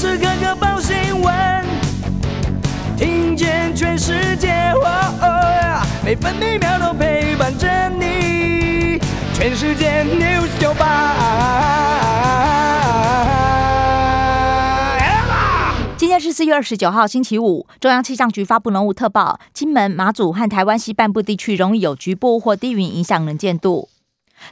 时刻刻报新闻，听见全世界，每分每秒都陪伴着你。全世界 news 九八。今天是四月二十九号，星期五。中央气象局发布浓雾特报，金门、马祖和台湾西半部地区容易有局部或低云影响能见度。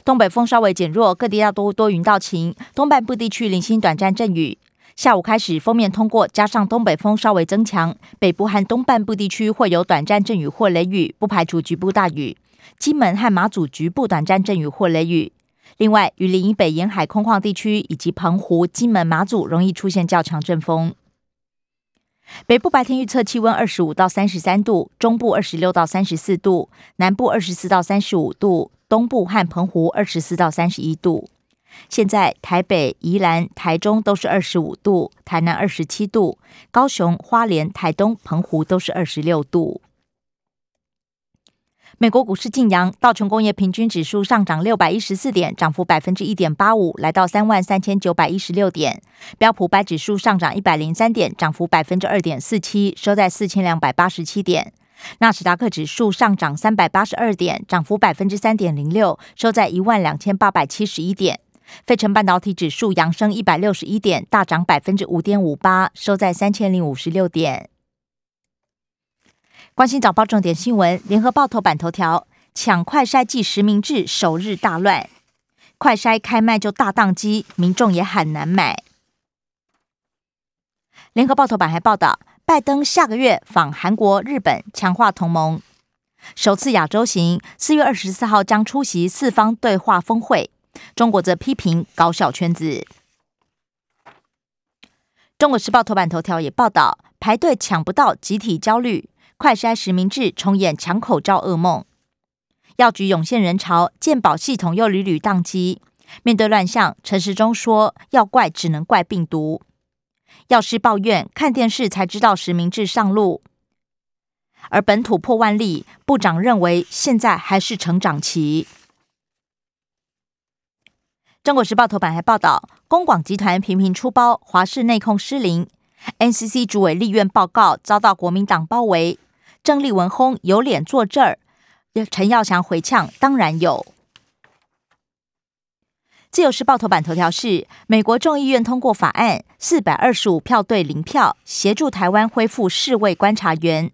东北风稍微减弱，各地大多多云到晴，东半部地区零星短暂阵雨。下午开始，锋面通过，加上东北风稍微增强，北部和东半部地区会有短暂阵雨或雷雨，不排除局部大雨。金门和马祖局部短暂阵雨或雷雨。另外，雨林以北沿海空旷地区以及澎湖、金门、马祖容易出现较强阵风。北部白天预测气温二十五到三十三度，中部二十六到三十四度，南部二十四到三十五度，东部和澎湖二十四到三十一度。现在台北、宜兰、台中都是二十五度，台南二十七度，高雄、花莲、台东、澎湖都是二十六度。美国股市晋阳，道琼工业平均指数上涨六百一十四点，涨幅百分之一点八五，来到三万三千九百一十六点。标普白指数上涨一百零三点，涨幅百分之二点四七，收在四千两百八十七点。纳斯达克指数上涨三百八十二点，涨幅百分之三点零六，收在一万两千八百七十一点。费城半导体指数扬升一百六十一点，大涨百分之五点五八，收在三千零五十六点。关心早报重点新闻，联合报头版头条：抢快筛剂实名制首日大乱，快筛开卖就大宕机，民众也很难买。联合报头版还报道，拜登下个月访韩国、日本，强化同盟，首次亚洲行，四月二十四号将出席四方对话峰会。中国则批评搞小圈子。中国时报头版头条也报道，排队抢不到，集体焦虑，快筛实名制重演抢口罩噩梦。药局涌现人潮，健保系统又屡屡宕机。面对乱象，陈时中说：“要怪只能怪病毒。”药师抱怨，看电视才知道实名制上路。而本土破万例，部长认为现在还是成长期。中国时报头版还报道，公广集团频频出包，华视内控失灵。NCC 主委立院报告遭到国民党包围，郑丽文轰有脸坐这儿？陈耀祥回呛：当然有。自由时报头版头条是：美国众议院通过法案，四百二十五票对零票，协助台湾恢复世卫观察员，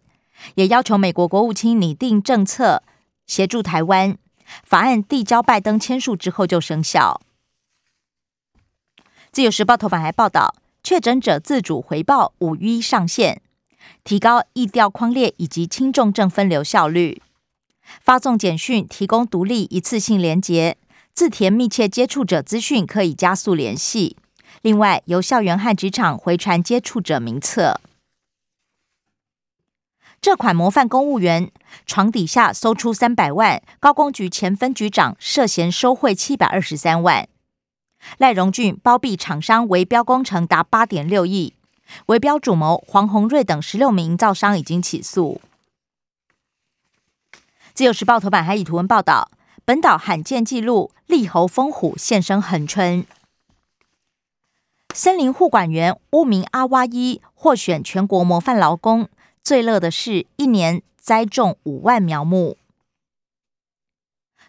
也要求美国国务卿拟定政策，协助台湾。法案递交拜登签署之后就生效。自由时报头版还报道，确诊者自主回报五一上线，提高疫调框列以及轻重症分流效率。发送简讯提供独立一次性连结，自填密切接触者资讯可以加速联系。另外，由校园和职场回传接触者名册。这款模范公务员床底下搜出三百万，高工局前分局长涉嫌收贿七百二十三万。赖荣俊包庇厂商围标工程达八点六亿，围标主谋黄宏瑞等十六名营造商已经起诉。自由时报头版还以图文报道，本岛罕见记录立猴风虎现身恒春，森林护管员乌明阿哇伊获选全国模范劳工，最乐的是一年栽种五万苗木。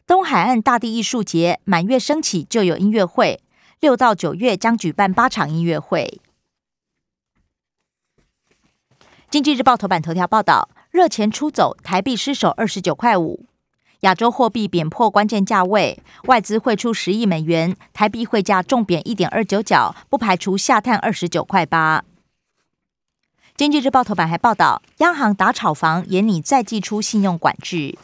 东海岸大地艺术节满月升起就有音乐会。六到九月将举办八场音乐会。经济日报头版头条报道：热钱出走，台币失守二十九块五，亚洲货币贬破关键价位，外资汇出十亿美元，台币汇价重贬一点二九角，不排除下探二十九块八。经济日报头版还报道：央行打炒房，严拟再寄出信用管制。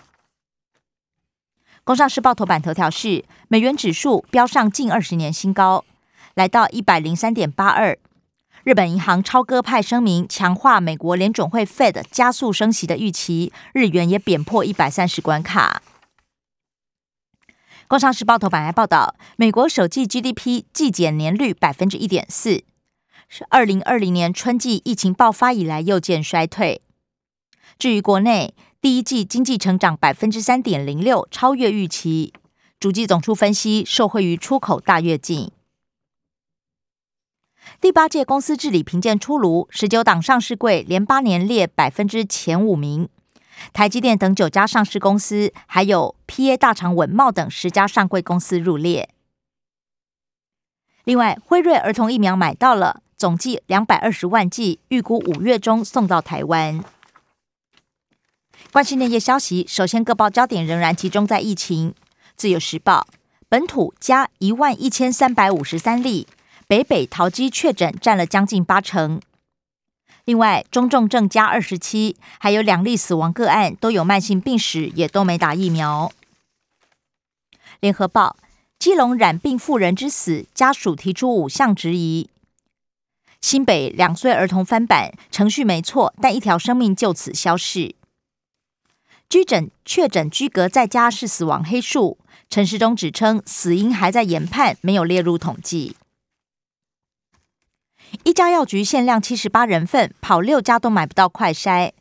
工商时报头版头条是美元指数飙上近二十年新高，来到一百零三点八二。日本银行超鸽派声明，强化美国联准会 Fed 加速升息的预期，日元也贬破一百三十关卡。工商时报头版还报道，美国首季 GDP 季减年率百分之一点四，是二零二零年春季疫情爆发以来又见衰退。至于国内，第一季经济成长百分之三点零六，超越预期。主计总处分析，受惠于出口大跃进。第八届公司治理评鉴出炉，十九档上市柜连八年列百分之前五名，台积电等九家上市公司，还有 P A 大厂稳茂等十家上柜公司入列。另外，辉瑞儿童疫苗买到了，总计两百二十万剂，预估五月中送到台湾。关心内页消息，首先各报焦点仍然集中在疫情。自由时报本土加一万一千三百五十三例。北北桃机确诊占了将近八成，另外中重症加二十七，还有两例死亡个案都有慢性病史，也都没打疫苗。联合报：基隆染病妇人之死，家属提出五项质疑。新北两岁儿童翻版，程序没错，但一条生命就此消逝。居诊确诊居隔在家是死亡黑数，陈时中指称死因还在研判，没有列入统计。一家药局限量七十八人份，跑六家都买不到快筛。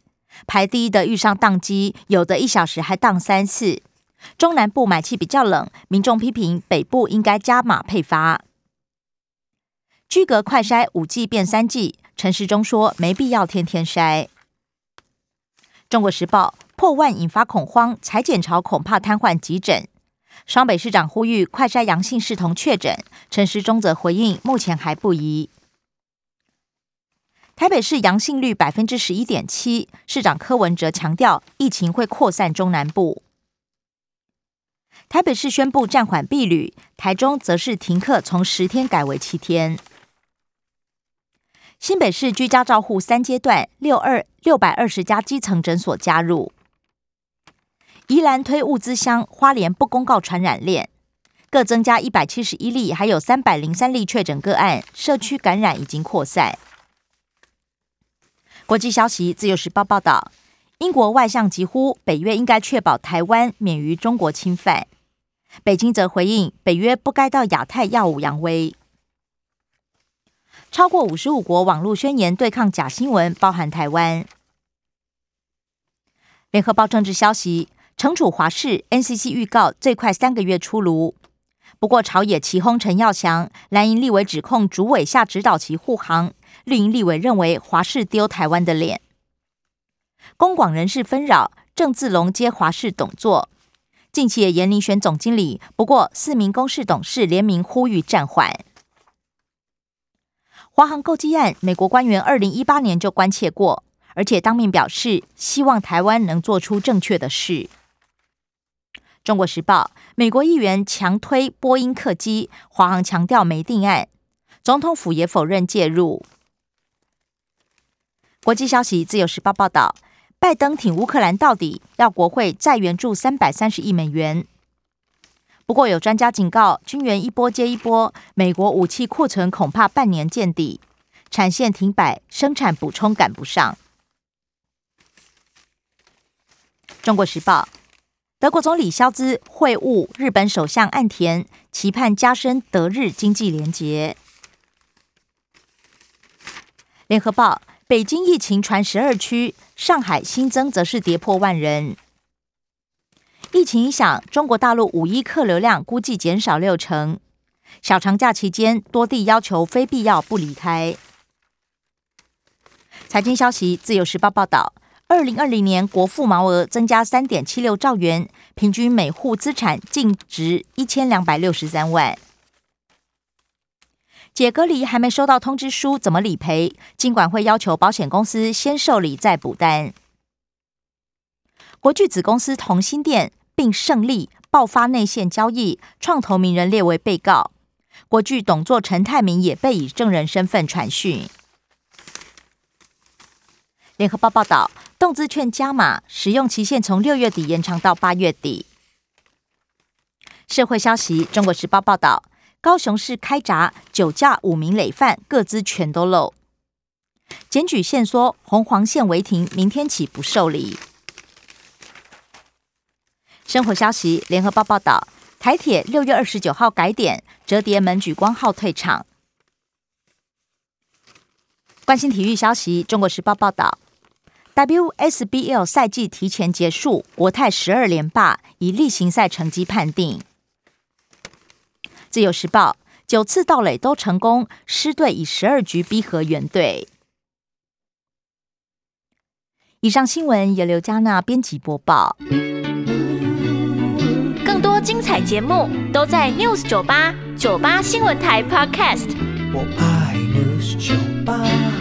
排第一的遇上宕机，有的一小时还宕三次。中南部买气比较冷，民众批评北部应该加码配发。居格快筛五 G 变三 G，陈时中说没必要天天筛。中国时报破万引发恐慌，裁检潮恐怕瘫痪急诊。双北市长呼吁快筛阳性视同确诊，陈时中则回应目前还不宜。台北市阳性率百分之十一点七，市长柯文哲强调疫情会扩散中南部。台北市宣布暂缓避旅，台中则是停课，从十天改为七天。新北市居家照护三阶段，六二六百二十家基层诊所加入。宜兰推物资箱，花莲不公告传染链，各增加一百七十一例，还有三百零三例确诊个案，社区感染已经扩散。国际消息，《自由时报》报道，英国外相疾呼北约应该确保台湾免于中国侵犯。北京则回应，北约不该到亚太耀武扬威。超过五十五国网络宣言对抗假新闻，包含台湾。联合报政治消息，惩处华视 NCC 预告最快三个月出炉。不过朝野齐轰陈耀祥，蓝营立委指控主委下指导其护航。绿营立委认为华视丢台湾的脸，公广人士纷扰，郑自龙接华视董座，近期也严厉选总经理，不过四名公视董事联名呼吁暂缓。华航购机案，美国官员二零一八年就关切过，而且当面表示希望台湾能做出正确的事。中国时报，美国议员强推波音客机，华航强调没定案，总统府也否认介入。国际消息，《自由时报》报道，拜登挺乌克兰到底，要国会再援助三百三十亿美元。不过，有专家警告，军援一波接一波，美国武器库存恐怕半年见底，产线停摆，生产补充赶不上。《中国时报》，德国总理肖兹会晤日本首相岸田，期盼加深德日经济联结。《联合报》。北京疫情传十二区，上海新增则是跌破万人。疫情影响，中国大陆五一客流量估计减少六成。小长假期间，多地要求非必要不离开。财经消息，自由时报报道，二零二零年国富毛额增加三点七六兆元，平均每户资产净值一千两百六十三万。解隔离还没收到通知书，怎么理赔？金管会要求保险公司先受理再补单。国巨子公司同心店并胜利爆发内线交易，创投名人列为被告。国巨董座陈泰明也被以证人身份传讯。联合报报道，动资券加码，使用期限从六月底延长到八月底。社会消息，中国时报报道。高雄市开闸酒驾五名累犯，各资全都漏。检举线缩，红黄线违停，明天起不受理。生活消息，联合报报道，台铁六月二十九号改点，折叠门举光号退场。关心体育消息，中国时报报道，WSBL 赛季提前结束，国泰十二连霸，以例行赛成绩判定。自由时报九次盗垒都成功，狮队以十二局逼和原队。以上新闻由刘嘉娜编辑播报。更多精彩节目都在 News 九八九八新闻台 Podcast。我爱 News 酒吧。